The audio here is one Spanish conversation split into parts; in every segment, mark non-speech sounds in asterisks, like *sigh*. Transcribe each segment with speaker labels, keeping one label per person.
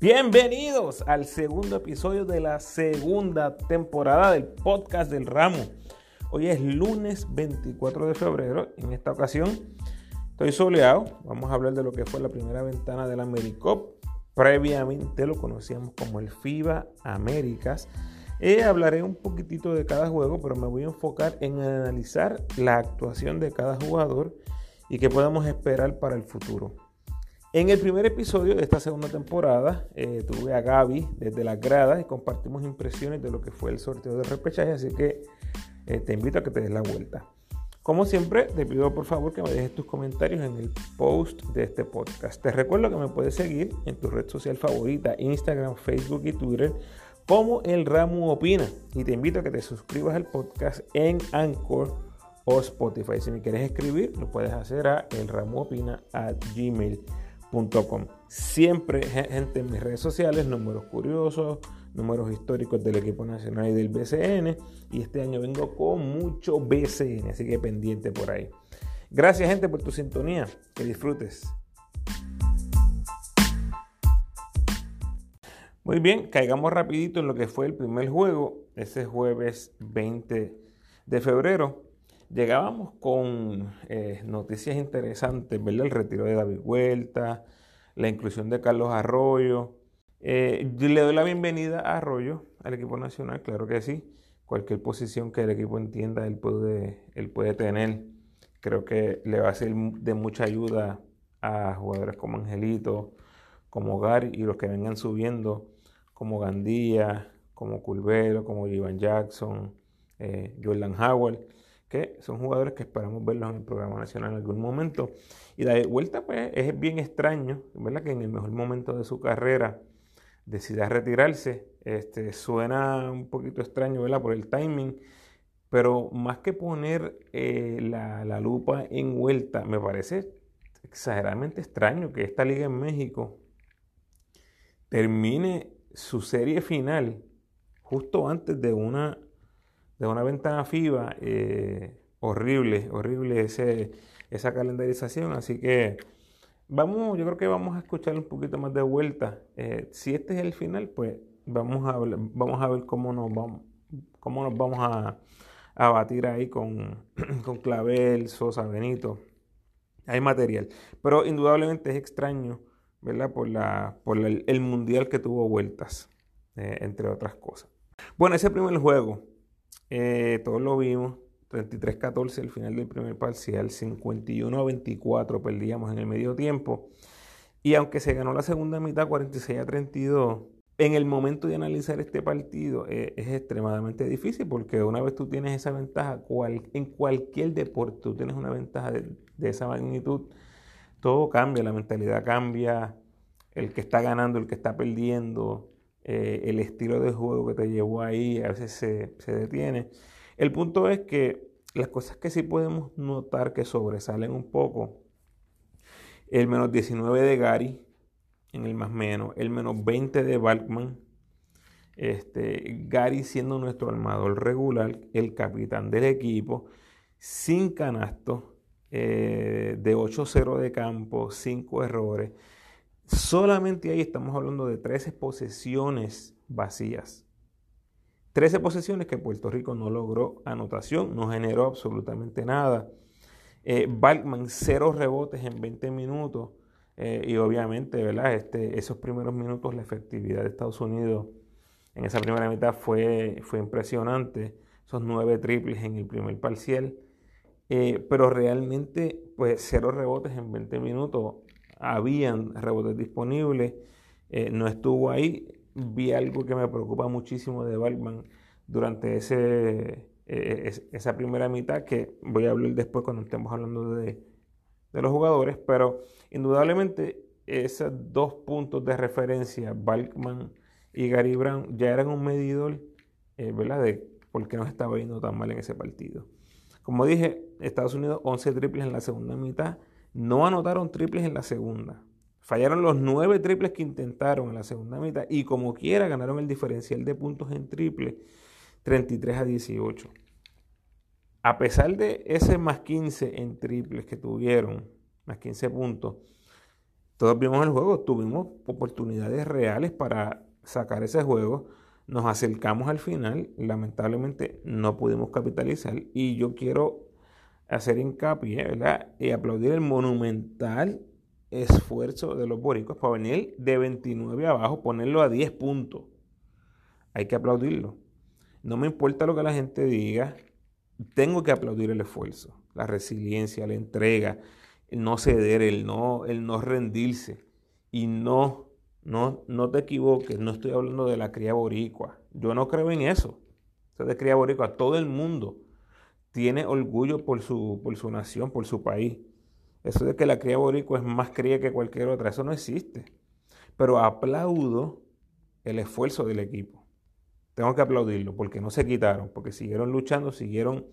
Speaker 1: Bienvenidos al segundo episodio de la segunda temporada del podcast del ramo. Hoy es lunes 24 de febrero. En esta ocasión estoy soleado. Vamos a hablar de lo que fue la primera ventana del AmeriCop. Previamente lo conocíamos como el FIBA Américas. Eh, hablaré un poquitito de cada juego, pero me voy a enfocar en analizar la actuación de cada jugador y qué podemos esperar para el futuro. En el primer episodio de esta segunda temporada eh, tuve a Gaby desde las gradas y compartimos impresiones de lo que fue el sorteo de repechaje, así que eh, te invito a que te des la vuelta. Como siempre, te pido por favor que me dejes tus comentarios en el post de este podcast. Te recuerdo que me puedes seguir en tu red social favorita, Instagram, Facebook y Twitter, como El Ramu Opina. Y te invito a que te suscribas al podcast en Anchor o Spotify. Si me quieres escribir, lo puedes hacer a gmail Siempre, gente, en mis redes sociales, números curiosos, números históricos del equipo nacional y del BCN. Y este año vengo con mucho BCN, así que pendiente por ahí. Gracias, gente, por tu sintonía. Que disfrutes. Muy bien, caigamos rapidito en lo que fue el primer juego, ese jueves 20 de febrero. Llegábamos con eh, noticias interesantes, ¿verdad? El retiro de David Vuelta, la inclusión de Carlos Arroyo. Eh, le doy la bienvenida a Arroyo, al equipo nacional, claro que sí. Cualquier posición que el equipo entienda, él puede, él puede tener. Creo que le va a ser de mucha ayuda a jugadores como Angelito, como Gary y los que vengan subiendo, como Gandía, como Culvero, como Ivan Jackson, eh, Jordan Howard que son jugadores que esperamos verlos en el programa nacional en algún momento. Y de vuelta, pues es bien extraño, ¿verdad? Que en el mejor momento de su carrera decida retirarse. Este, suena un poquito extraño, ¿verdad? Por el timing. Pero más que poner eh, la, la, lupa en vuelta, me parece exageradamente extraño que esta liga en México termine su serie final justo antes de una de una ventana FIBA, eh, horrible, horrible ese, esa calendarización. Así que vamos, yo creo que vamos a escuchar un poquito más de vuelta. Eh, si este es el final, pues vamos a, vamos a ver cómo nos vamos, cómo nos vamos a, a batir ahí con, *clears throat* con Clavel, Sosa, Benito. Hay material. Pero indudablemente es extraño, ¿verdad? Por, la, por el mundial que tuvo vueltas, eh, entre otras cosas. Bueno, ese primer juego, eh, todos lo vimos. 33-14 al final del primer parcial, 51-24 perdíamos en el medio tiempo. Y aunque se ganó la segunda mitad 46 32, en el momento de analizar este partido eh, es extremadamente difícil porque una vez tú tienes esa ventaja, en cualquier deporte tú tienes una ventaja de, esa magnitud, todo cambia, la mentalidad cambia, el que está ganando, el que está perdiendo, eh, el estilo de juego que te llevó ahí a veces se, detiene. El punto es que las cosas que sí podemos notar que sobresalen un poco, el menos 19 de Gary en el más menos, el menos 20 de Balkman, este, Gary siendo nuestro armador regular, el capitán del equipo, sin canasto, eh, de 8-0 de campo, 5 errores. Solamente ahí estamos hablando de 13 posesiones vacías. 13 posesiones que Puerto Rico no logró anotación, no generó absolutamente nada. Eh, Balkman, cero rebotes en 20 minutos. Eh, y obviamente, ¿verdad? Este, esos primeros minutos, la efectividad de Estados Unidos en esa primera mitad fue, fue impresionante. Esos nueve triples en el primer parcial. Eh, pero realmente, pues cero rebotes en 20 minutos habían rebotes disponibles, eh, no estuvo ahí. Vi algo que me preocupa muchísimo de Balkman durante ese, eh, esa primera mitad, que voy a hablar después cuando estemos hablando de, los jugadores, pero indudablemente esos dos puntos de referencia, Balkman y Gary Brown, ya eran un medidor, eh, de por qué nos estaba yendo tan mal en ese partido. Como dije, Estados Unidos 11 triples en la segunda mitad, no anotaron triples en la segunda. Fallaron los nueve triples que intentaron en la segunda mitad y como quiera ganaron el diferencial de puntos en triple 33 a 18. A pesar de ese más 15 en triples que tuvieron, más 15 puntos, Todos vimos el juego, tuvimos oportunidades reales para sacar ese juego. Nos acercamos al final, lamentablemente no pudimos capitalizar y yo quiero hacer hincapié, ¿verdad? Y aplaudir el monumental esfuerzo de los boricos para venir de 29 abajo, ponerlo a 10 puntos. Hay que aplaudirlo. No me importa lo que la gente diga, tengo que aplaudir el esfuerzo, la resiliencia, la entrega, el no ceder, el no, el no rendirse. Y no, no, no te equivoques, no estoy hablando de la cría boricua. Yo no creo en eso. Eso de cría boricua, todo el mundo tiene orgullo por su, por su nación, por su país. Eso de que la cría boricua es más cría que cualquier otra, eso no existe. Pero aplaudo el esfuerzo del equipo. Tengo que aplaudirlo porque no se quitaron, porque siguieron luchando, siguieron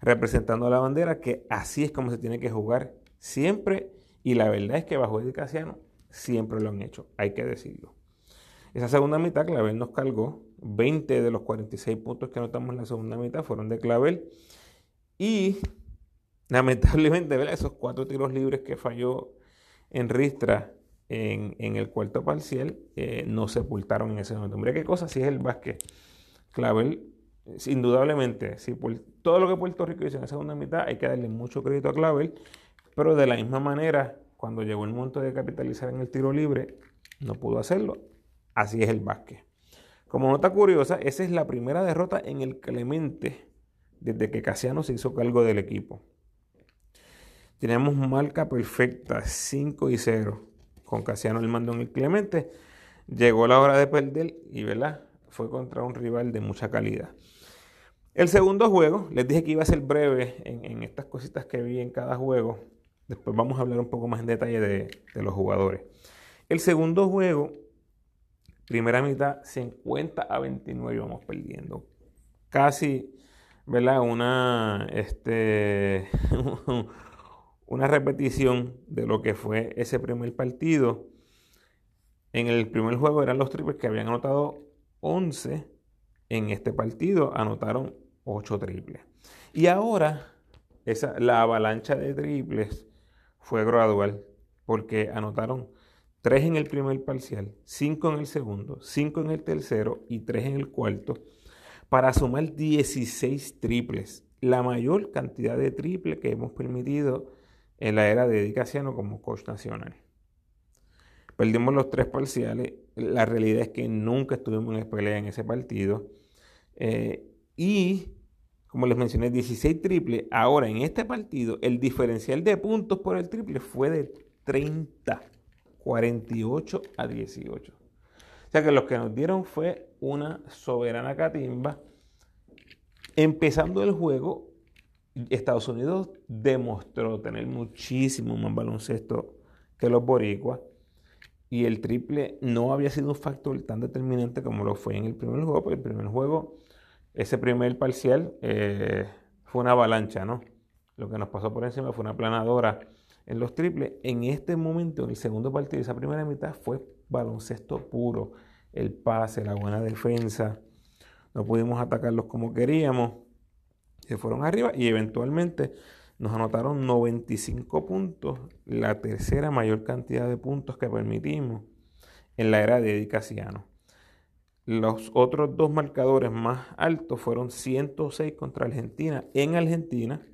Speaker 1: representando a la bandera, que así es como se tiene que jugar siempre. Y la verdad es que bajo Eddie Casiano siempre lo han hecho, hay que decirlo. Esa segunda mitad, Clavel nos cargó. 20 de los 46 puntos que anotamos en la segunda mitad fueron de Clavel. Y lamentablemente, esos cuatro tiros libres que falló en Ristra en, el cuarto parcial eh, no sepultaron en ese momento. Mira qué cosa si es el básquet. Clavel, indudablemente, si todo lo que Puerto Rico hizo en la segunda mitad, hay que darle mucho crédito a Clavel, pero de la misma manera, cuando llegó el momento de capitalizar en el tiro libre, no pudo hacerlo. Así es el básquet. Como nota curiosa, esa es la primera derrota en el Clemente desde que Casiano se hizo cargo del equipo. Tenemos marca perfecta, 5 y 0, con Casiano el mando en el Clemente. Llegó la hora de perder y ¿verdad? fue contra un rival de mucha calidad. El segundo juego, les dije que iba a ser breve en, estas cositas que vi en cada juego. Después vamos a hablar un poco más en detalle de, de los jugadores. El segundo juego, primera mitad, 50 a 29 vamos perdiendo. Casi, ¿verdad? Una, este, *laughs* una repetición de lo que fue ese primer partido. En el primer juego eran los triples que habían anotado 11. En este partido anotaron 8 triples. Y ahora esa, la avalancha de triples fue gradual porque anotaron 3 en el primer parcial, 5 en el segundo, 5 en el tercero y 3 en el cuarto para sumar 16 triples. La mayor cantidad de triples que hemos permitido en la era de Edicaciano como coach nacional. Perdimos los tres parciales. La realidad es que nunca estuvimos en pelea en ese partido. Eh, y, como les mencioné, 16 triples. Ahora, en este partido, el diferencial de puntos por el triple fue de 30, 48 a 18. O sea que lo que nos dieron fue una soberana catimba. Empezando el juego, Estados Unidos demostró tener muchísimo más baloncesto que los boricuas y el triple no había sido un factor tan determinante como lo fue en el primer juego, porque el primer juego, ese primer parcial eh, fue una avalancha, ¿no? Lo que nos pasó por encima fue una planadora en los triples. En este momento, en el segundo partido, esa primera mitad fue baloncesto puro, el pase, la buena defensa, no pudimos atacarlos como queríamos se fueron arriba y eventualmente nos anotaron 95 puntos, la tercera mayor cantidad de puntos que permitimos en la era de Edicasiano. Los otros dos marcadores más altos fueron 106 contra Argentina en Argentina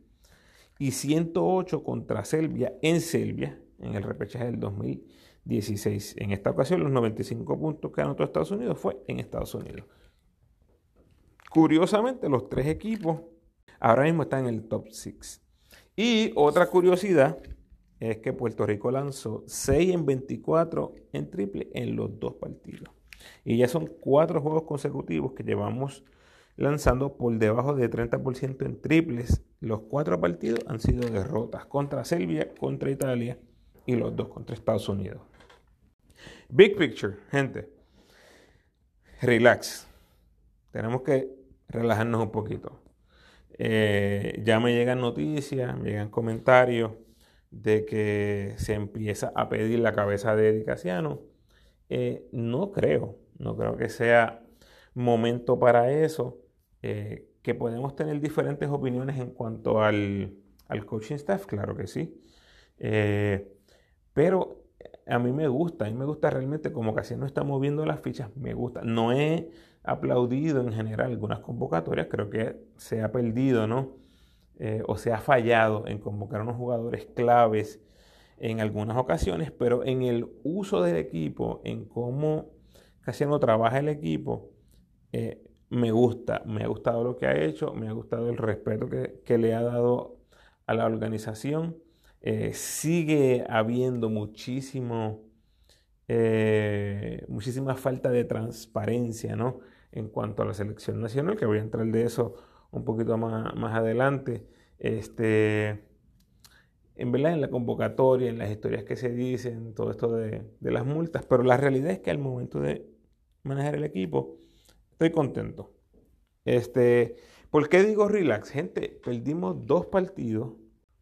Speaker 1: y 108 contra Serbia en Serbia en el repechaje del 2016. En esta ocasión los 95 puntos que anotó Estados Unidos fue en Estados Unidos. Curiosamente los tres equipos Ahora mismo está en el top 6. Y otra curiosidad es que Puerto Rico lanzó 6 en 24 en triple en los dos partidos. Y ya son cuatro juegos consecutivos que llevamos lanzando por debajo de 30% en triples. Los cuatro partidos han sido derrotas contra Serbia, contra Italia y los dos contra Estados Unidos. Big picture, gente. Relax. Tenemos que relajarnos un poquito. Eh, ya me llegan noticias, me llegan comentarios de que se empieza a pedir la cabeza de Edicaciano. Eh, no creo, no creo que sea momento para eso. Eh, que podemos tener diferentes opiniones en cuanto al, al coaching staff, claro que sí. pero a mí me gusta, a mí me gusta realmente como casi no está moviendo las fichas, me gusta. No he aplaudido en general algunas convocatorias, creo que se ha perdido, ¿no? Eh, o se ha fallado en convocar a unos jugadores claves en algunas ocasiones, pero en el uso del equipo, en cómo casi no trabaja el equipo, eh, me gusta, me ha gustado lo que ha hecho, me ha gustado el respeto que, le ha dado a la organización. Eh, sigue habiendo muchísimo, eh, muchísima falta de transparencia ¿no? en cuanto a la selección nacional, que voy a entrar de eso un poquito más, más adelante. Este, en verdad, en la convocatoria, en las historias que se dicen, todo esto de, de las multas, pero la realidad es que al momento de manejar el equipo, estoy contento. Este, ¿Por qué digo relax? Gente, perdimos dos partidos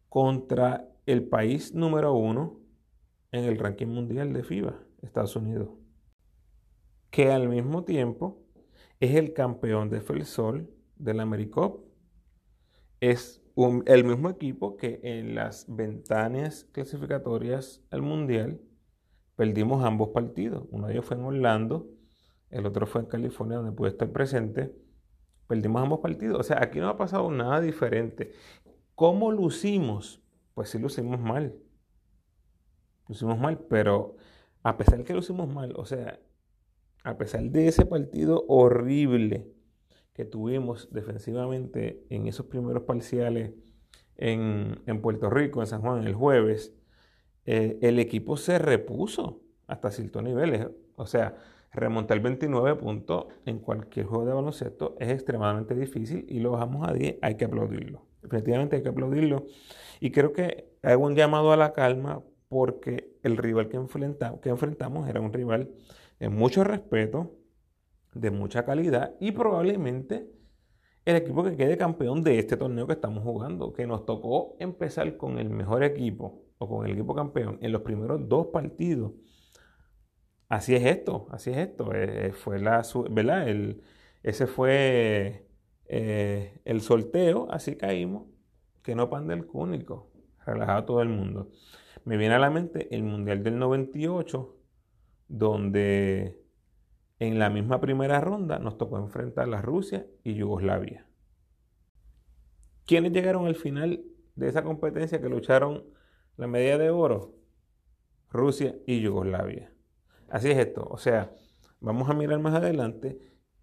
Speaker 1: contra el país número uno en el ranking mundial de FIBA, Estados Unidos, que al mismo tiempo es el campeón de Sol del AmeriCup. Es el mismo equipo que en las ventanas clasificatorias al mundial perdimos ambos partidos. Uno de ellos fue en Orlando el otro fue en California, donde pude estar presente. Perdimos ambos partidos. O sea, aquí no ha pasado nada diferente. ¿Cómo lucimos? Pues sí lucimos mal. Lucimos mal, pero a pesar de que lucimos mal, o sea, a pesar de ese partido horrible que tuvimos defensivamente en esos primeros parciales en, Puerto Rico, en San Juan, el jueves, eh, el equipo se repuso hasta ciertos niveles. O sea, remontar 29 puntos en cualquier juego de baloncesto es extremadamente difícil y lo bajamos a 10, hay que aplaudirlo. Definitivamente hay que aplaudirlo. Y creo que hay un llamado a la calma porque el rival que, que enfrentamos era un rival de mucho respeto, de mucha calidad y probablemente el equipo que quede campeón de este torneo que estamos jugando, que nos tocó empezar con el mejor equipo o con el equipo campeón en los primeros dos partidos así es esto, así es esto. Eh, fue la, ¿verdad? Ese fue eh, el sorteo, así caímos, que no pan del cúnico, relajado todo el mundo. Me viene a la mente el Mundial del 98, donde en la misma primera ronda nos tocó enfrentar a Rusia y Yugoslavia. ¿Quiénes llegaron al final de esa competencia que lucharon la medalla de oro? Rusia y Yugoslavia. Así es esto. O sea, vamos a mirar más adelante.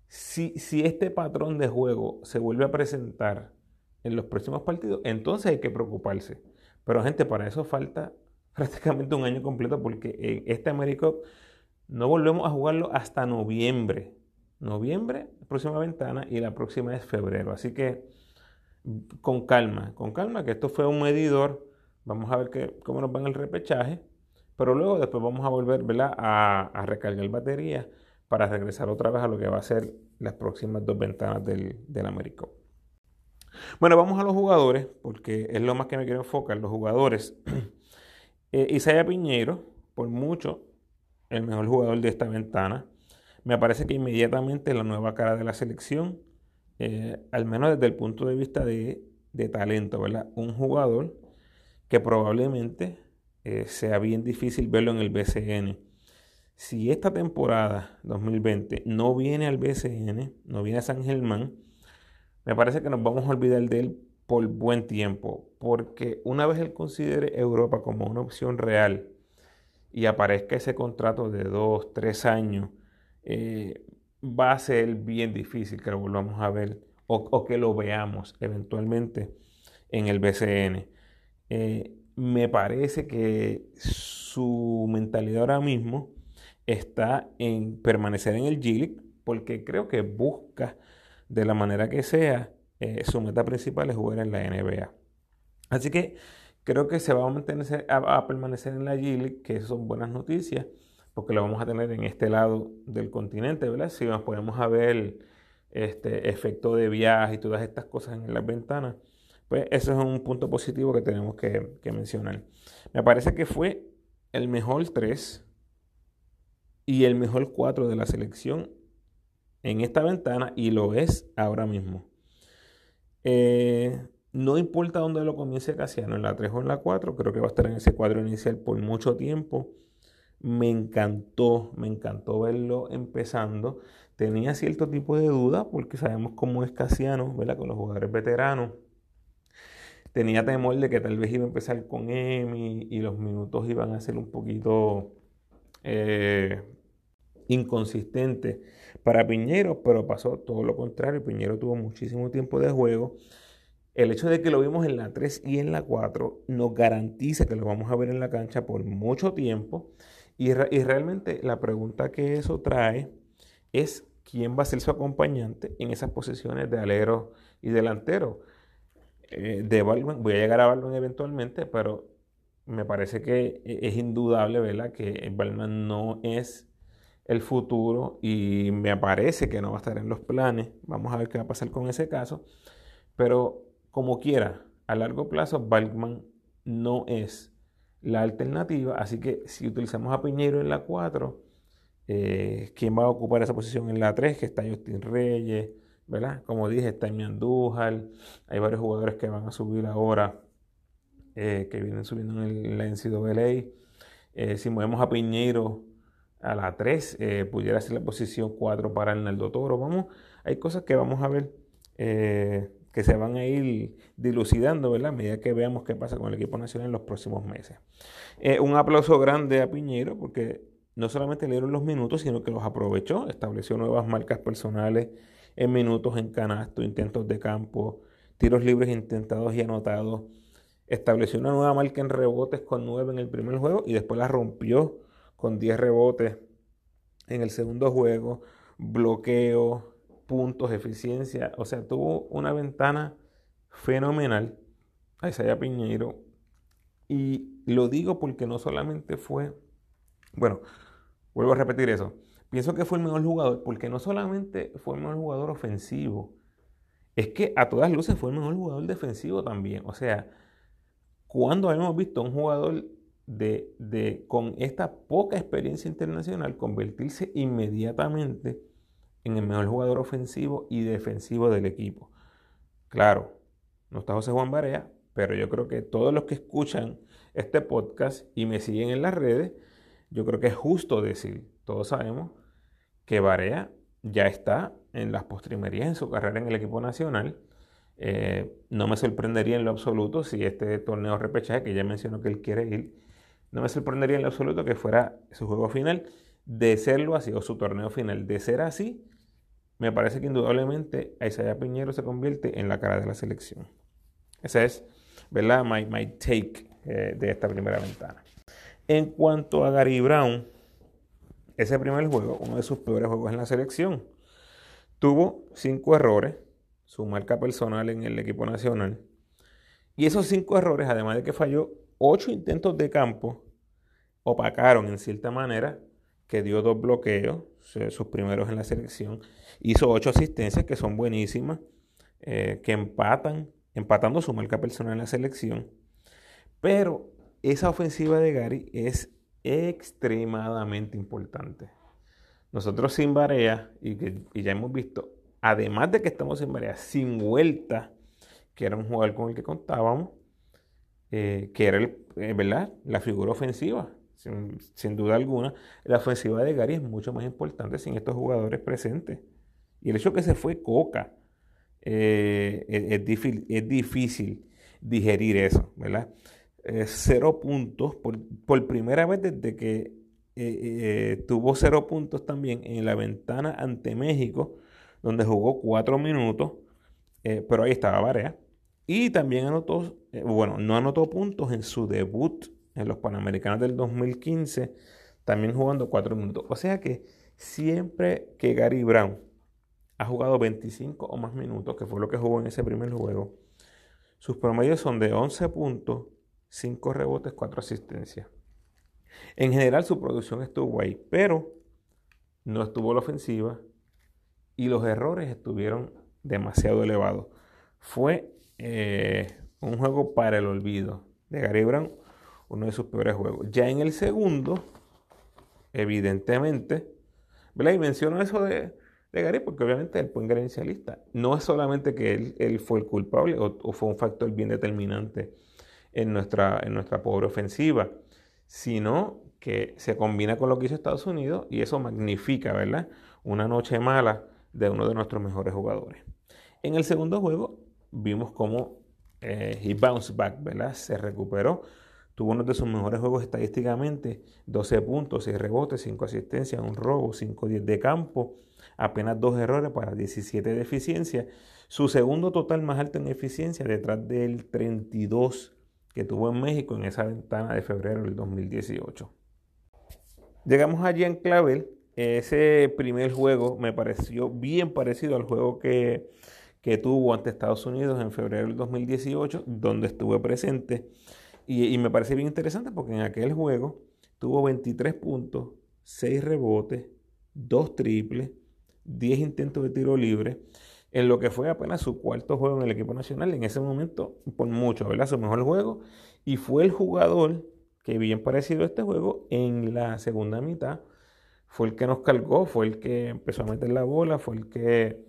Speaker 1: Si, si este patrón de juego se vuelve a presentar en los próximos partidos, entonces hay que preocuparse. Pero gente, para eso falta *laughs* prácticamente un año completo porque en este AmeriCup no volvemos a jugarlo hasta noviembre. Noviembre, próxima ventana, y la próxima es febrero. Así que con calma, con calma, que esto fue un medidor. Vamos a ver cómo nos va en el repechaje. Pero luego después vamos a volver A, recargar baterías para regresar otra vez a lo que va a ser las próximas dos ventanas del, del. Bueno, vamos a los jugadores, porque es lo más que me quiero enfocar. Los jugadores. *clears throat* eh, Isaiah Piñero, por mucho, el mejor jugador de esta ventana. Me parece que inmediatamente la nueva cara de la selección, eh, al menos desde el punto de vista de, de talento, ¿verdad? Un jugador que probablemente eh, sea bien difícil verlo en el BCN. Si esta temporada 2020 no viene al BCN, no viene a San Germán, me parece que nos vamos a olvidar de él por buen tiempo, porque una vez él considere Europa como una opción real y aparezca ese contrato de dos, tres años, eh, va a ser bien difícil que lo volvamos a ver o, que lo veamos eventualmente en el BCN. Eh, me parece que su mentalidad ahora mismo está en permanecer en el G porque creo que busca de la manera que sea eh, su meta principal es jugar en la NBA. Así que creo que se va a, mantener, a, permanecer en la G que son buenas noticias, porque lo vamos a tener en este lado del continente, ¿verdad? Si nos ponemos a ver este efecto de viaje y todas estas cosas en las ventanas, pues eso es un punto positivo que tenemos que, mencionar. Me parece que fue el mejor 3 y el mejor 4 de la selección en esta ventana y lo es ahora mismo. Eh, no importa dónde lo comience Casiano, en la 3 o en la 4, creo que va a estar en ese cuadro inicial por mucho tiempo. me encantó, me encantó verlo empezando. Tenía cierto tipo de duda porque sabemos cómo es Casiano, ¿verdad? Con los jugadores veteranos. Tenía temor de que tal vez iba a empezar con Emi y los minutos iban a ser un poquito eh, inconsistentes para Piñero, pero pasó todo lo contrario. Piñero tuvo muchísimo tiempo de juego. El hecho de que lo vimos en la 3 y en la 4 nos garantiza que lo vamos a ver en la cancha por mucho tiempo. Y, realmente la pregunta que eso trae es quién va a ser su acompañante en esas posiciones de alero y delantero. Eh, de voy a llegar a Balman eventualmente, pero me parece que e, es indudable, ¿verdad? Que Balman no es el futuro y me parece que no va a estar en los planes. Vamos a ver qué va a pasar con ese caso. Pero como quiera, a largo plazo, Balkman no es la alternativa. Así que si utilizamos a Piñero en la 4, eh, ¿quién va a ocupar esa posición en la 3? Que está Justin Reyes, ¿verdad? Como dije, está Emi Andújar. Hay varios jugadores que van a subir ahora, eh, que vienen subiendo en, la NCAA. Eh, si movemos a Piñero a la 3, eh, pudiera ser la posición 4 para Arnaldo Toro. Vamos, hay cosas que vamos a ver que se van a ir dilucidando, ¿verdad? A medida que veamos qué pasa con el equipo nacional en los próximos meses. Un aplauso grande a Piñero porque no solamente le dieron los minutos, sino que los aprovechó, estableció nuevas marcas personales en minutos en canasto, intentos de campo, tiros libres intentados y anotados. Estableció una nueva marca en rebotes con 9 en el primer juego y después la rompió con 10 rebotes en el segundo juego, bloqueo, puntos, eficiencia. O sea, tuvo una ventana fenomenal a Isaiah Piñeiro. Y lo digo porque no solamente fue, bueno, vuelvo a repetir eso. Pienso que fue el mejor jugador porque no solamente fue el mejor jugador ofensivo, es que a todas luces fue el mejor jugador defensivo también. O sea, cuando hemos visto un jugador de, con esta poca experiencia internacional convertirse inmediatamente en el mejor jugador ofensivo y defensivo del equipo. Claro, no está José Juan Barea, pero yo creo que todos los que escuchan este podcast y me siguen en las redes, yo creo que es justo decir, todos sabemos que Barea ya está en las postrimerías en su carrera en el equipo nacional. Eh, no me sorprendería en lo absoluto si este torneo repechaje, que ya mencionó que él quiere ir, no me sorprendería en lo absoluto que fuera su juego final. De serlo así, o su torneo final, de ser así, me parece que indudablemente Isaiah Piñero se convierte en la cara de la selección. Ese es, ¿verdad? My, my take eh, de esta primera ventana. En cuanto a Gary Brown, ese primer juego, uno de sus peores juegos en la selección, tuvo cinco errores, su marca personal en el equipo nacional. Y esos cinco errores, además de que falló ocho intentos de campo opacaron en cierta manera que dio dos bloqueos, sus primeros en la selección, hizo ocho asistencias que son buenísimas, eh, que empatan, empatando su marca personal en la selección. Pero esa ofensiva de Gary es extremadamente importante. Nosotros sin Barea, y, y ya hemos visto, además de que estamos sin Barea, sin vuelta, que era un jugador con el que contábamos, eh, que era eh, ¿verdad? la figura ofensiva. Sin, duda alguna, la ofensiva de Gary es mucho más importante sin estos jugadores presentes. Y el hecho que se fue Coca, eh, es, difícil, es, difícil, digerir eso, ¿verdad? Cero puntos por, primera vez desde que tuvo cero puntos también en la ventana ante México, donde jugó cuatro minutos, pero ahí estaba Barea. Y también anotó, eh, bueno, no anotó puntos en su debut en los Panamericanos del 2015, también jugando 4 minutos. O sea que siempre que Gary Brown ha jugado 25 o más minutos, que fue lo que jugó en ese primer juego, sus promedios son de 11 puntos, 5 rebotes, 4 asistencias. En general su producción estuvo ahí, pero no estuvo la ofensiva y los errores estuvieron demasiado elevados. Fue eh, un juego para el olvido de Gary Brown, uno de sus peores juegos. Ya en el segundo, evidentemente, ¿verdad? Y menciono eso de, Gary porque obviamente él fue inicialista. No es solamente que él, fue el culpable o, fue un factor bien determinante en nuestra, en nuestra pobre ofensiva, sino que se combina con lo que hizo Estados Unidos y eso magnifica, ¿verdad? Una noche mala de uno de nuestros mejores jugadores. En el segundo juego vimos cómo eh, he bounced back, ¿verdad? Se recuperó, tuvo uno de sus mejores juegos estadísticamente, 12 puntos, 6 rebotes, 5 asistencias, un robo, 5-10 de campo, apenas 2 errores para 17 de eficiencia. Su segundo total más alto en eficiencia detrás del 32 que tuvo en México en esa ventana de febrero del 2018. Llegamos allí en Clavel. Ese primer juego me pareció bien parecido al juego que, tuvo ante Estados Unidos en febrero del 2018, donde estuve presente. Y, y, me parece bien interesante porque en aquel juego tuvo 23 puntos, 6 rebotes, 2 triples, 10 intentos de tiro libre en lo que fue apenas su cuarto juego en el equipo nacional, en ese momento, por mucho, ¿verdad? Su mejor juego, y fue el jugador que bien parecido a este juego, en la segunda mitad, fue el que nos cargó, fue el que empezó a meter la bola, fue el que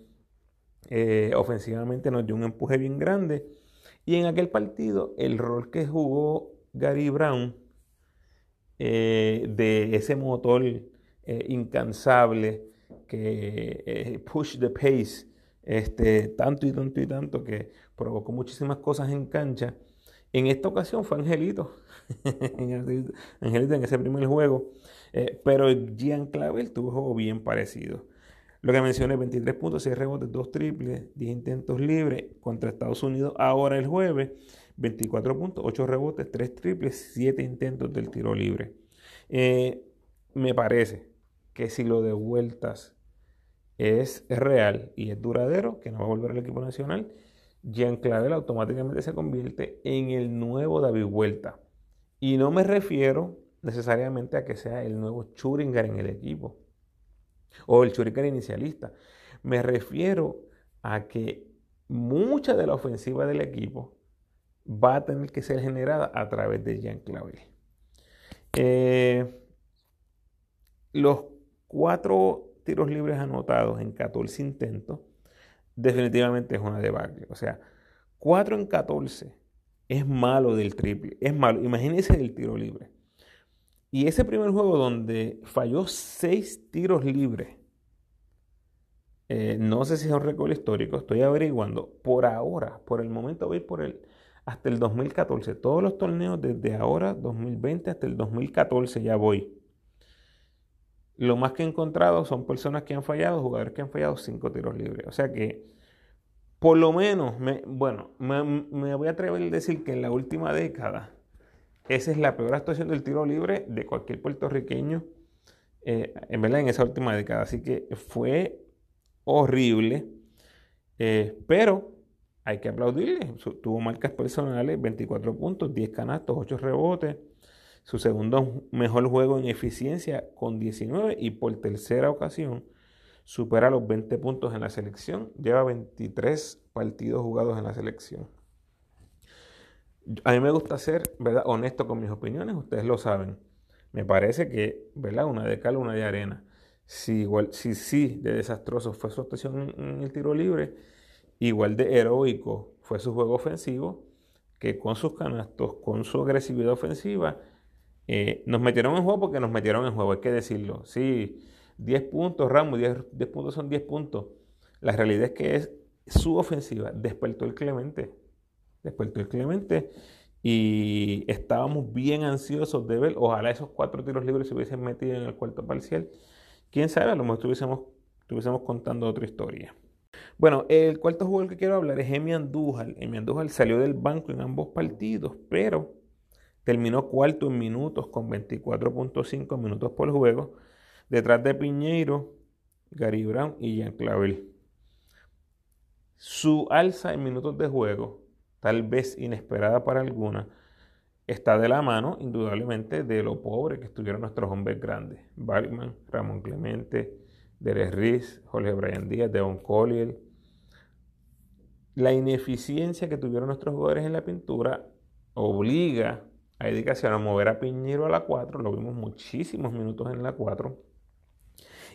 Speaker 1: eh, ofensivamente nos dio un empuje bien grande. Y en aquel partido, el rol que jugó Gary Brown, eh, de ese motor eh, incansable que push the pace, este, tanto y tanto y tanto que provocó muchísimas cosas en cancha. En esta ocasión fue Angelito, *laughs* Angelito en ese primer juego, eh, pero Gian Clavel tuvo un juego bien parecido. Lo que mencioné, 23 puntos, 6 rebotes, 2 triples, 10 intentos libres contra Estados Unidos ahora el jueves, 24 puntos, 8 rebotes, 3 triples, 7 intentos del tiro libre. Eh, me parece que si lo de es real y es duradero, que no va a volver al equipo nacional, Jean Clavel automáticamente se convierte en el nuevo David Vuelta. Y no me refiero necesariamente a que sea el nuevo Churingar en el equipo o el Churingar inicialista. Me refiero a que mucha de la ofensiva del equipo va a tener que ser generada a través de Jean Clavel. Eh, los cuatro tiros libres anotados en 14 intentos, definitivamente es una debacle. O sea, 4 en 14 es malo del triple, es malo. Imagínense el tiro libre. Y ese primer juego donde falló 6 tiros libres, eh, no sé si es un récord histórico, estoy averiguando. Por ahora, por el momento voy por el hasta el 2014. Todos los torneos desde ahora, 2020 hasta el 2014 ya voy. Lo más que he encontrado son personas que han fallado, jugadores que han fallado cinco tiros libres. O sea que, por lo menos, me, bueno, me, voy a atrever a decir que en la última década, esa es la peor actuación del tiro libre de cualquier puertorriqueño, eh, en verdad, en esa última década. Así que fue horrible, eh, pero hay que aplaudirle. Tuvo marcas personales, 24 puntos, 10 canastos, 8 rebotes su segundo mejor juego en eficiencia con 19 y por tercera ocasión supera los 20 puntos en la selección. Lleva 23 partidos jugados en la selección. A mí me gusta ser ¿verdad? honesto con mis opiniones, ustedes lo saben. Me parece que, ¿verdad? Una de cal, una de arena. Si igual, si sí de desastroso fue su actuación en el tiro libre, igual de heroico fue su juego ofensivo, que con sus canastos, con su agresividad ofensiva, eh, nos metieron en juego porque nos metieron en juego, hay que decirlo. Sí, 10 puntos, Ramos, 10, puntos son 10 puntos. La realidad es que es su ofensiva. Despertó el Clemente. Despertó el Clemente. Y estábamos bien ansiosos de ver. Ojalá esos cuatro tiros libres se hubiesen metido en el cuarto parcial. Quién sabe, a lo mejor estuviésemos, estuviésemos contando otra historia. Bueno, el cuarto jugador que quiero hablar es Emi Andújar. Emi Andújar salió del banco en ambos partidos, pero Terminó cuarto en minutos con 24.5 minutos por juego, detrás de Piñeiro, Gary Brown y Jean Clavel. Su alza en minutos de juego, tal vez inesperada para alguna, está de la mano, indudablemente, de lo pobre que estuvieron nuestros hombres grandes. Balkman, Ramón Clemente, Derek Riz, Jorge Brian Díaz, Devon Collier. La ineficiencia que tuvieron nuestros jugadores en la pintura obliga hay dedicación a mover a Piñero a la 4, lo vimos muchísimos minutos en la 4.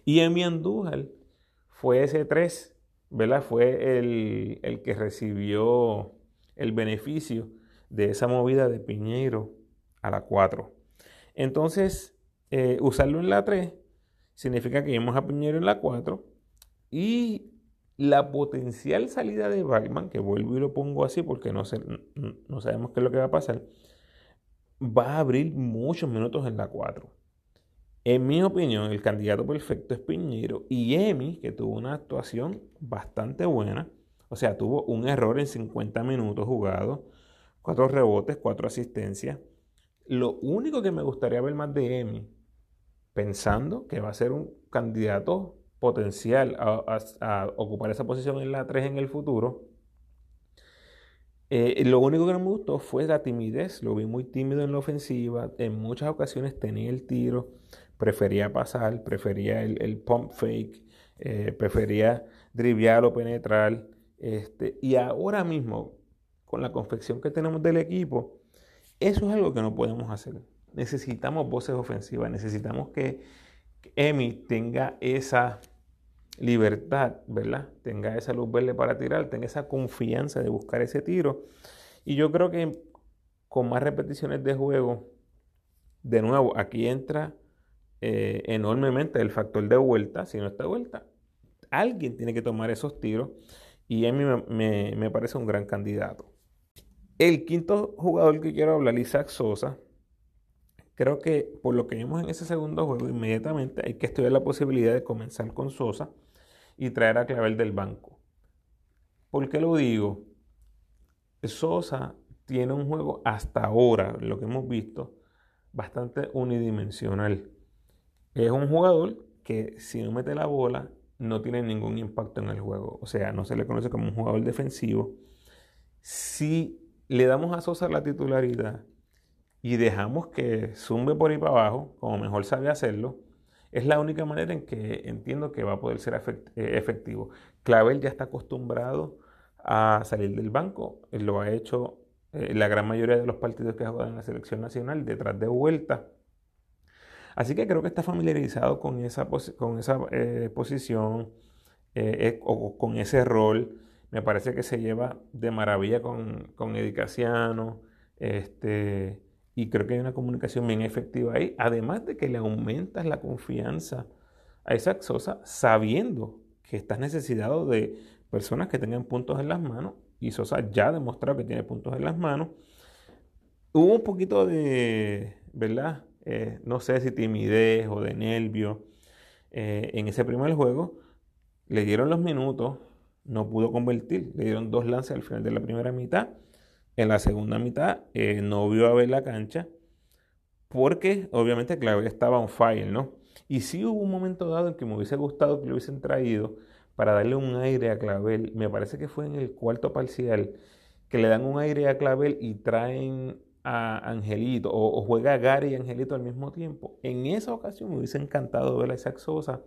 Speaker 1: Y Emi Andújar fue ese 3, ¿verdad? Fue el, el, que recibió el beneficio de esa movida de Piñero a la 4. Entonces, eh, usarlo en la 3 significa que vamos a Piñero en la 4 y la potencial salida de Batman, que vuelvo y lo pongo así porque no, no sabemos qué es lo que va a pasar, va a abrir muchos minutos en la 4. En mi opinión, el candidato perfecto es Piñero y Emi, que tuvo una actuación bastante buena, o sea, tuvo un error en 50 minutos jugados, cuatro rebotes, cuatro asistencias. Lo único que me gustaría ver más de Emi, pensando que va a ser un candidato potencial a, ocupar esa posición en la 3 en el futuro. Eh, lo único que no me gustó fue la timidez. Lo vi muy tímido en la ofensiva. En muchas ocasiones tenía el tiro. Prefería pasar, prefería el, pump fake, eh, prefería driviar o penetrar. Este, y ahora mismo, con la confección que tenemos del equipo, eso es algo que no podemos hacer. Necesitamos voces ofensivas, necesitamos que, Emi tenga esa libertad, ¿verdad? Tenga esa luz verde para tirar, tenga esa confianza de buscar ese tiro. Y yo creo que con más repeticiones de juego, de nuevo, aquí entra eh, enormemente el factor de vuelta. Si no está vuelta, alguien tiene que tomar esos tiros. Y a mí me, me parece un gran candidato. El quinto jugador que quiero hablar, Isaac Sosa, Creo que por lo que vimos en ese segundo juego, inmediatamente hay que estudiar la posibilidad de comenzar con Sosa y traer a Clavel del banco. ¿Por qué lo digo? Sosa tiene un juego hasta ahora, lo que hemos visto, bastante unidimensional. Es un jugador que si no mete la bola no tiene ningún impacto en el juego. O sea, no se le conoce como un jugador defensivo. Si le damos a Sosa la titularidad y dejamos que zumbe por ahí para abajo, como mejor sabe hacerlo, es la única manera en que entiendo que va a poder ser eh, efectivo. Clavel ya está acostumbrado a salir del banco, Él lo ha hecho eh, la gran mayoría de los partidos que jugado en la selección nacional, detrás de vuelta. Así que creo que está familiarizado con esa, con esa eh, posición o con ese rol. Me parece que se lleva de maravilla con, con Edicaciano. Este, y creo que hay una comunicación bien efectiva ahí, además de que le aumentas la confianza a esa Sosa sabiendo que estás necesitado de personas que tengan puntos en las manos y Sosa ya ha demostrado que tiene puntos en las manos. Hubo un poquito de, ¿verdad? Eh, no sé si timidez o de nervio eh, en ese primer juego. Le dieron los minutos, no pudo convertir, le dieron dos lances al final de la primera mitad en la segunda mitad eh, no vio a ver la cancha porque obviamente Clavel estaba on fire, ¿no? Y sí hubo un momento dado en que me hubiese gustado que lo hubiesen traído para darle un aire a Clavel. Me parece que fue en el cuarto parcial que le dan un aire a Clavel y traen a Angelito o, juega Gary y Angelito al mismo tiempo. En esa ocasión me hubiese encantado ver a Isaac Sosa.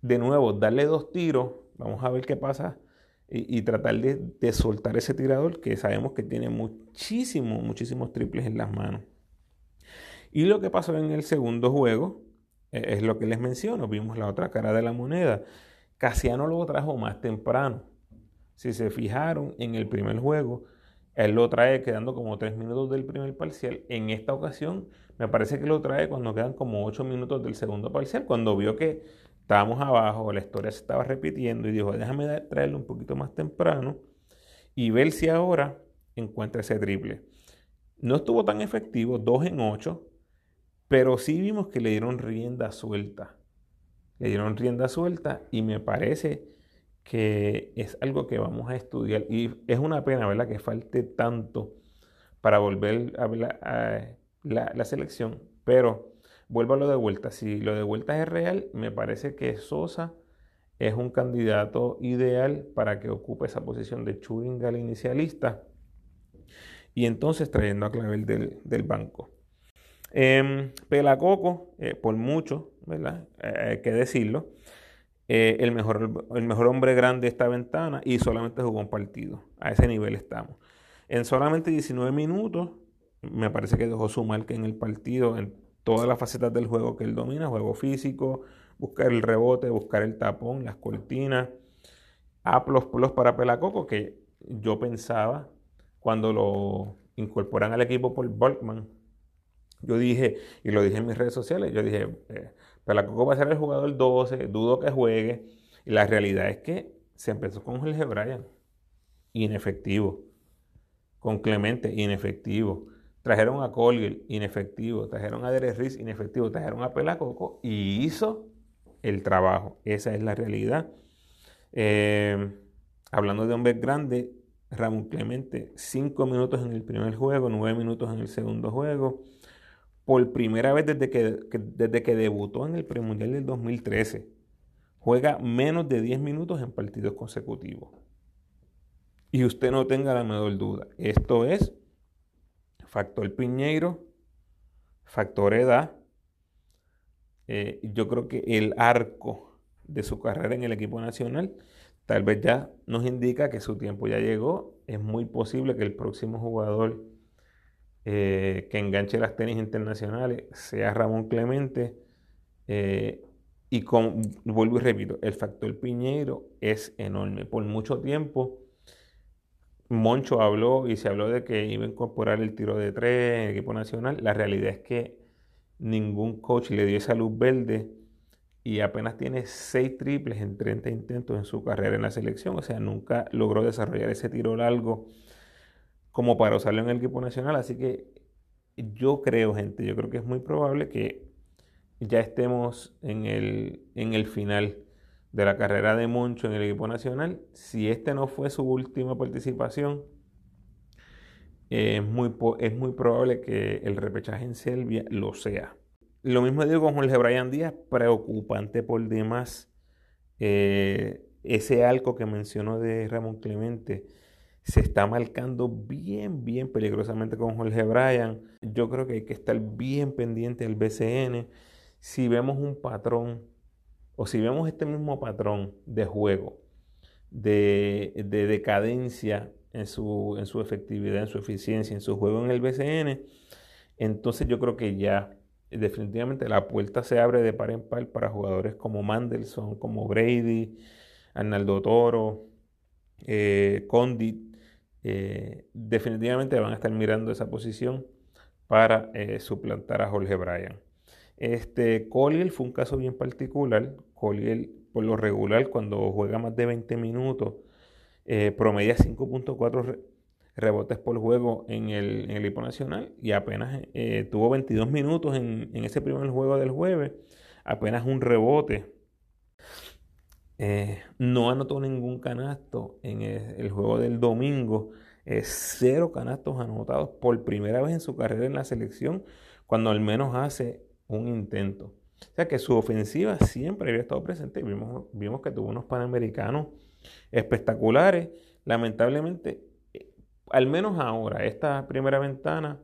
Speaker 1: De nuevo, darle dos tiros. Vamos a ver qué pasa y, tratar de, soltar ese tirador que sabemos que tiene muchísimos, muchísimos triples en las manos. Y lo que pasó en el segundo juego eh, es lo que les menciono. Vimos la otra cara de la moneda. Casiano lo trajo más temprano. Si se fijaron en el primer juego, él lo trae quedando como tres minutos del primer parcial. En esta ocasión, me parece que lo trae cuando quedan como ocho minutos del segundo parcial, cuando vio que estábamos abajo, la historia se estaba repitiendo y dijo, déjame traerlo un poquito más temprano y ver si ahora encuentra ese triple. No estuvo tan efectivo, 2 en 8, pero sí vimos que le dieron rienda suelta. Le dieron rienda suelta y me parece que es algo que vamos a estudiar. Y es una pena, ¿verdad?, que falte tanto para volver a ver la, la selección, pero Vuelvo a lo de vuelta. Si lo de vuelta es real, me parece que Sosa es un candidato ideal para que ocupe esa posición de Churingal inicialista. Y entonces trayendo a Clavel del, banco. Em, Pelacoco, eh, por mucho, ¿verdad? Eh, hay que decirlo. Eh, el, mejor, el mejor hombre grande de esta ventana y solamente jugó un partido. A ese nivel estamos. En solamente 19 minutos, me parece que dejó su marca en el partido todas las facetas del juego que él domina, juego físico, buscar el rebote, buscar el tapón, las cortinas, A++ para Pelacoco, que yo pensaba cuando lo incorporan al equipo por Volkman, Yo dije, y lo dije en mis redes sociales, yo dije, eh, Pelacoco va a ser el jugador 12, dudo que juegue. Y la realidad es que se empezó con Jorge Bryan, inefectivo. Con Clemente, inefectivo. Trajeron a Colgate, inefectivo. Trajeron a Derek inefectivo. Trajeron a Pelacoco y hizo el trabajo. Esa es la realidad. Eh, hablando de hombres grandes, Ramón Clemente, 5 minutos en el primer juego, 9 minutos en el segundo juego. Por primera vez desde que, desde que debutó en el premundial del 2013, juega menos de 10 minutos en partidos consecutivos. Y usted no tenga la menor duda. Esto es factor Piñeiro, factor edad. Eh, yo creo que el arco de su carrera en el equipo nacional tal vez ya nos indica que su tiempo ya llegó. Es muy posible que el próximo jugador eh, que enganche las tenis internacionales sea Ramón Clemente. Eh, y con, vuelvo y repito, el factor Piñeiro es enorme. Por mucho tiempo, Moncho habló y se habló de que iba a incorporar el tiro de tres en el equipo nacional. La realidad es que ningún coach le dio esa luz verde y apenas tiene seis triples en 30 intentos en su carrera en la selección. O sea, nunca logró desarrollar ese tiro largo como para usarlo en el equipo nacional. Así que yo creo, gente, yo creo que es muy probable que ya estemos en el, en el final de la carrera de Moncho en el equipo nacional. Si este no fue su última participación, es, muy, es muy probable que el repechaje en Serbia lo sea. Lo mismo digo con Jorge Brian Díaz, preocupante por demás. Eh, ese arco que mencionó de Ramón Clemente se está marcando bien, bien peligrosamente con Jorge Bryan. Yo creo que hay que estar bien pendiente del BCN. Si vemos un patrón, o si vemos este mismo patrón de juego, de, decadencia en su, en su efectividad, en su eficiencia, en su juego en el BCN, entonces yo creo que ya definitivamente la puerta se abre de par en par para jugadores como Mandelson, como Brady, Arnaldo Toro, eh, Condit. Eh, definitivamente van a estar mirando esa posición para eh, suplantar a Jorge Bryan. Este, Collier fue un caso bien particular. Collier, por lo regular, cuando juega más de 20 minutos, promedia 5.4 rebotes por juego en el, equipo nacional y apenas eh, tuvo 22 minutos en, ese primer juego del jueves, apenas un rebote. Eh, no anotó ningún canasto en el, juego del domingo. cero canastos anotados por primera vez en su carrera en la selección, cuando al menos hace un intento. O sea que su ofensiva siempre había estado presente. Vimos, vimos que tuvo unos panamericanos espectaculares. Lamentablemente, al menos ahora, esta primera ventana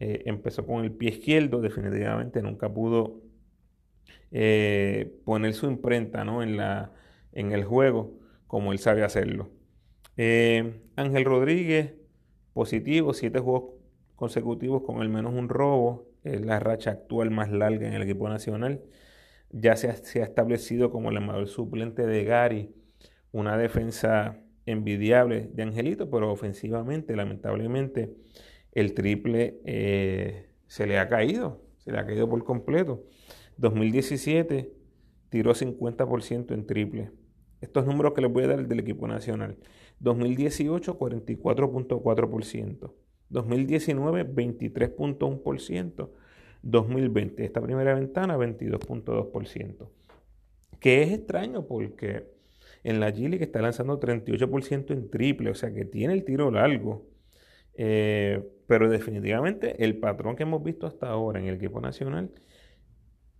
Speaker 1: eh, empezó con el pie izquierdo, definitivamente nunca pudo eh, poner su imprenta en, la, en el juego como él sabe hacerlo. Eh, Ángel Rodríguez, positivo, siete juegos consecutivos con al menos un robo, es la racha actual más larga en el equipo nacional. Ya se ha, se ha establecido como el armador suplente de Gary, una defensa envidiable de Angelito, pero ofensivamente, lamentablemente, el triple eh, se le ha caído, se le ha caído por completo. 2017 tiró 50% en triple. Estos números que les voy a dar del equipo nacional. 2018, 44.4%. 2019, 23.1%. 2020, esta primera ventana, 22.2%. Que es extraño porque en la Gili que está lanzando 38% en triple, o sea que tiene el tiro largo. Eh, pero definitivamente el patrón que hemos visto hasta ahora en el equipo nacional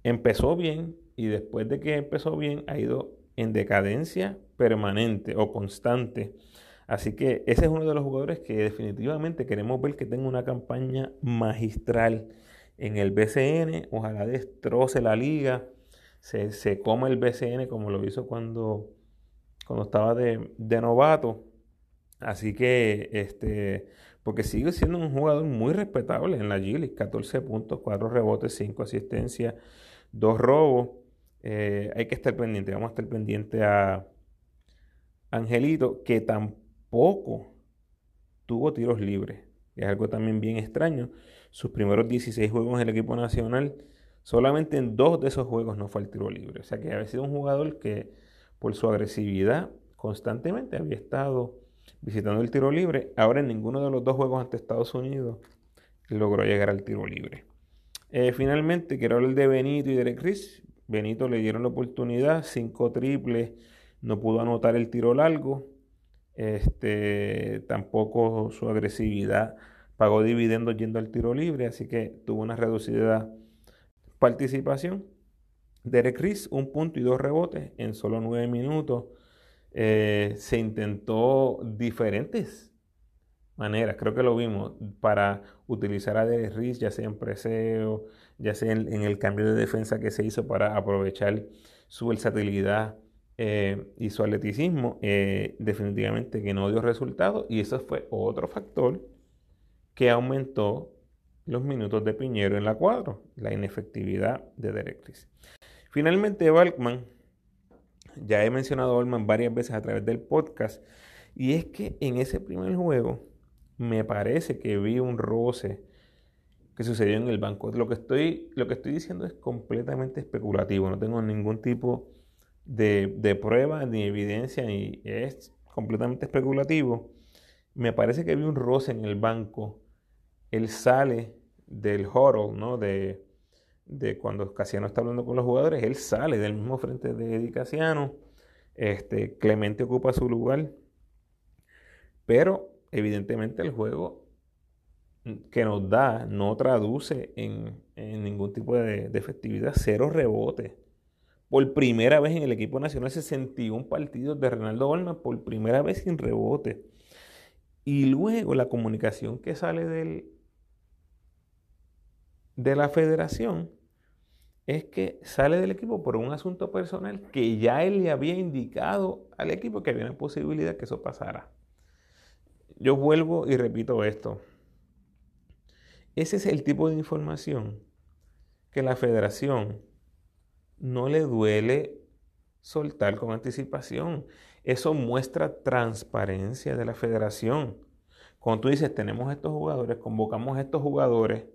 Speaker 1: empezó bien y después de que empezó bien ha ido en decadencia permanente o constante. Así que ese es uno de los jugadores que definitivamente queremos ver que tenga una campaña magistral en el BCN. Ojalá destroce la liga, se, se coma el BCN como lo hizo cuando cuando estaba de, novato. Así que, este, porque sigue siendo un jugador muy respetable en la G 14 puntos, 4 rebotes, 5 asistencias, 2 robos. Eh, hay que estar pendiente, vamos a estar pendiente a Angelito, que tampoco tuvo tiros libres. Es algo también bien extraño. sus primeros 16 juegos en el equipo nacional, solamente en dos de esos juegos no fue al tiro libre. O sea que había sido un jugador que por su agresividad constantemente había estado visitando el tiro libre. Ahora en ninguno de los dos juegos ante Estados Unidos logró llegar al tiro libre. Eh, finalmente, quiero hablar de Benito y de Chris. Benito le dieron la oportunidad, cinco triples, no pudo anotar el tiro largo. Este, tampoco su agresividad pagó dividendos yendo al tiro libre, así que tuvo una reducida participación. Derek Chris, un punto y dos rebotes en solo nueve minutos. Eh, se intentó diferentes maneras, creo que lo vimos, para utilizar a Derek Chris, ya sea en preseo, ya sea en, el cambio de defensa que se hizo para aprovechar su versatilidad eh, y su atleticismo, eh, definitivamente que no dio resultado y eso fue otro factor que aumentó los minutos de Piñero en la cuadro, la inefectividad de Derek Chris. Finalmente, Balkman, ya he mencionado a Balkman varias veces a través del podcast, y es que en ese primer juego me parece que vi un roce que sucedió en el banco. Lo que estoy, lo que estoy diciendo es completamente especulativo, no tengo ningún tipo de, de prueba ni evidencia y es completamente especulativo. Me parece que vi un roce en el banco. Él sale del huddle, ¿no? De, de cuando Casiano está hablando con los jugadores, él sale del mismo frente de Eddie Casiano. Este, Clemente ocupa su lugar. Pero evidentemente el juego que nos da no traduce en, ningún tipo de, efectividad. Cero rebote. Por primera vez en el equipo nacional se 61 partidos de Renaldo Olma, por primera vez sin rebote. Y luego la comunicación que sale del, de la federación es que sale del equipo por un asunto personal que ya él le había indicado al equipo que había una posibilidad que eso pasara. Yo vuelvo y repito esto. Ese es el tipo de información que la federación no le duele soltar con anticipación. Eso muestra transparencia de la federación. Cuando tú dices, tenemos estos jugadores, convocamos estos jugadores,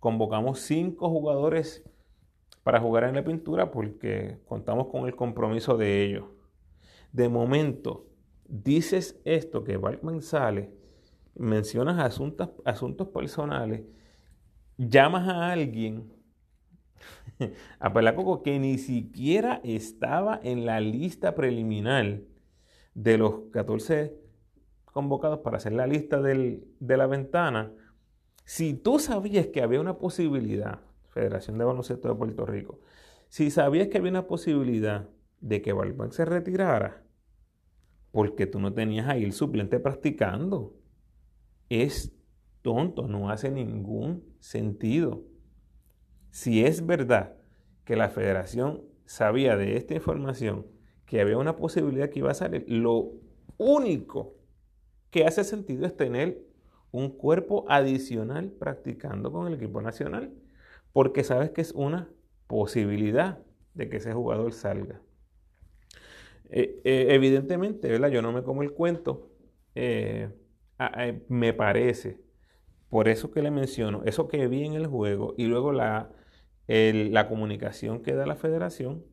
Speaker 1: convocamos cinco jugadores para jugar en la pintura porque contamos con el compromiso de ellos. De momento, dices esto que Balkman sale mencionas asuntos, asuntos personales, llamas a alguien, *laughs* a Pelacoco, que ni siquiera estaba en la lista preliminar de los 14 convocados para hacer la lista de la ventana, si tú sabías que había una posibilidad, Federación de Baloncesto de Puerto Rico, si sabías que había una posibilidad de que Balban se retirara, porque tú no tenías ahí el suplente practicando es tonto, no hace ningún sentido. Si es verdad que la federación sabía de esta información, que había una posibilidad que iba a salir, lo único que hace sentido es tener un cuerpo adicional practicando con el equipo nacional, porque sabes que es una posibilidad de que ese jugador salga. Eh, eh, evidentemente. Yo no me como el cuento. Eh, me parece, por eso que le menciono, eso que vi en el juego y luego la, la comunicación que da la federación,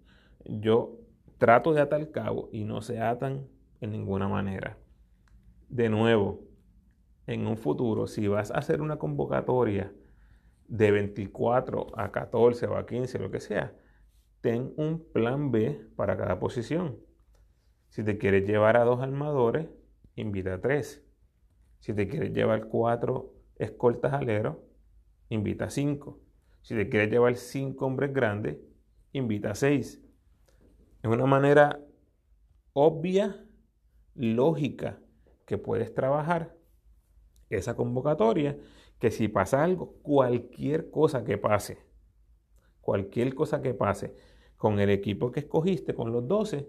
Speaker 1: yo trato de atar cabo y no se atan en ninguna manera. De nuevo, en un futuro, si vas a hacer una convocatoria de 24 a 14 o a 15, lo que sea, ten un plan B para cada posición. Si te quieres llevar a dos armadores, invita a tres. Si te quieres llevar cuatro escoltas aleros, invita a cinco. Si te quieres llevar cinco hombres grandes, invita a seis. Es una manera obvia, lógica, que puedes trabajar esa convocatoria, que si pasa algo, cualquier cosa que pase, cualquier cosa que pase con el equipo que escogiste, con los 12,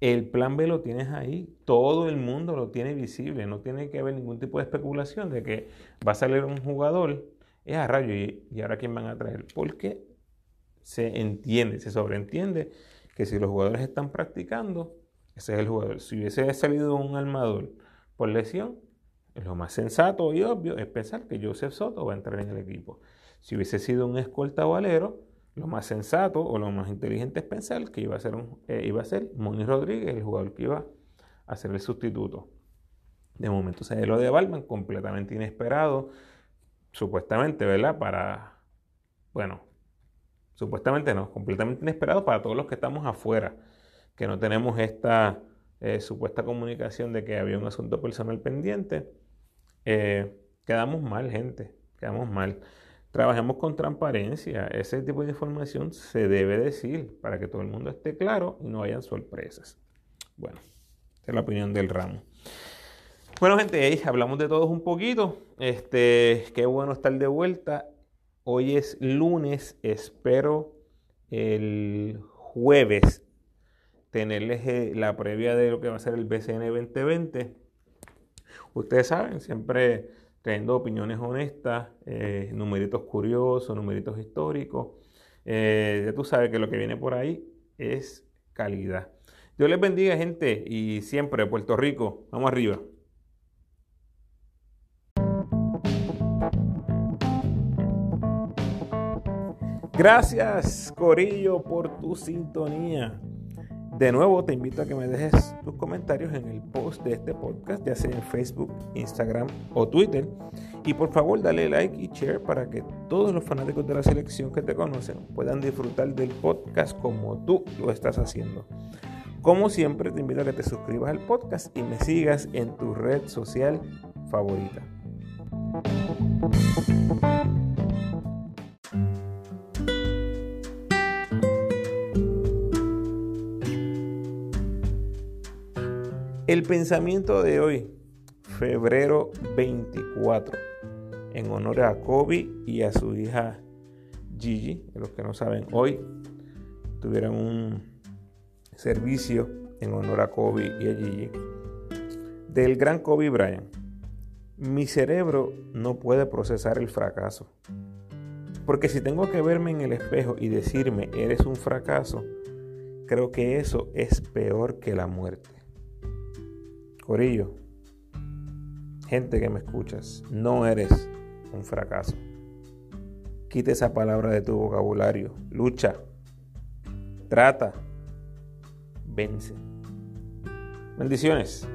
Speaker 1: el plan B lo tienes ahí, todo el mundo lo tiene visible, no tiene que haber ningún tipo de especulación de que va a salir un jugador, es a rayo, y, ahora quién van a traer, porque se entiende, se sobreentiende que si los jugadores están practicando, ese es el jugador. Si hubiese salido un armador por lesión, lo más sensato y obvio es pensar que Joseph Soto va a entrar en el equipo. Si hubiese sido un escolta o alero, lo más sensato o lo más inteligente es pensar que iba a ser, eh, ser Moni Rodríguez, el jugador que iba a ser el sustituto. De momento se lo de Balman, completamente inesperado, supuestamente, ¿verdad? Para, bueno, supuestamente no, completamente inesperado para todos los que estamos afuera, que no tenemos esta eh, supuesta comunicación de que había un asunto personal pendiente. Eh, quedamos mal, gente, quedamos mal. Trabajemos con transparencia. Ese tipo de información se debe decir para que todo el mundo esté claro y no hayan sorpresas. Bueno, esa es la opinión del ramo. Bueno, gente, hablamos de todos un poquito. Este, qué bueno estar de vuelta. Hoy es lunes. Espero el jueves tenerles eh, la previa de lo que va a ser el BCN 2020. Ustedes saben, siempre trayendo opiniones honestas, eh, numeritos curiosos, numeritos históricos. Eh, ya tú sabes que lo que viene por ahí es calidad. Dios les bendiga, gente, y siempre Puerto Rico, vamos arriba. Gracias, Corillo, por tu sintonía. De nuevo te invito a que me dejes tus comentarios en el post de este podcast, ya sea en Facebook, Instagram o Twitter. Y por favor dale like y share para que todos los fanáticos de la selección que te conocen puedan disfrutar del podcast como tú lo estás haciendo. Como siempre te invito a que te suscribas al podcast y me sigas en tu red social favorita. El pensamiento de hoy, febrero 24, en honor a Kobe y a su hija Gigi. Los que no saben, hoy tuvieron un servicio en honor a Kobe y a Gigi. Del gran Kobe Bryant. Mi cerebro no puede procesar el fracaso. Porque si tengo que verme en el espejo y decirme eres un fracaso, creo que eso es peor que la muerte. Corillo, gente que me escuchas, no eres un fracaso. Quite esa palabra de tu vocabulario. Lucha. Trata. Vence. Bendiciones.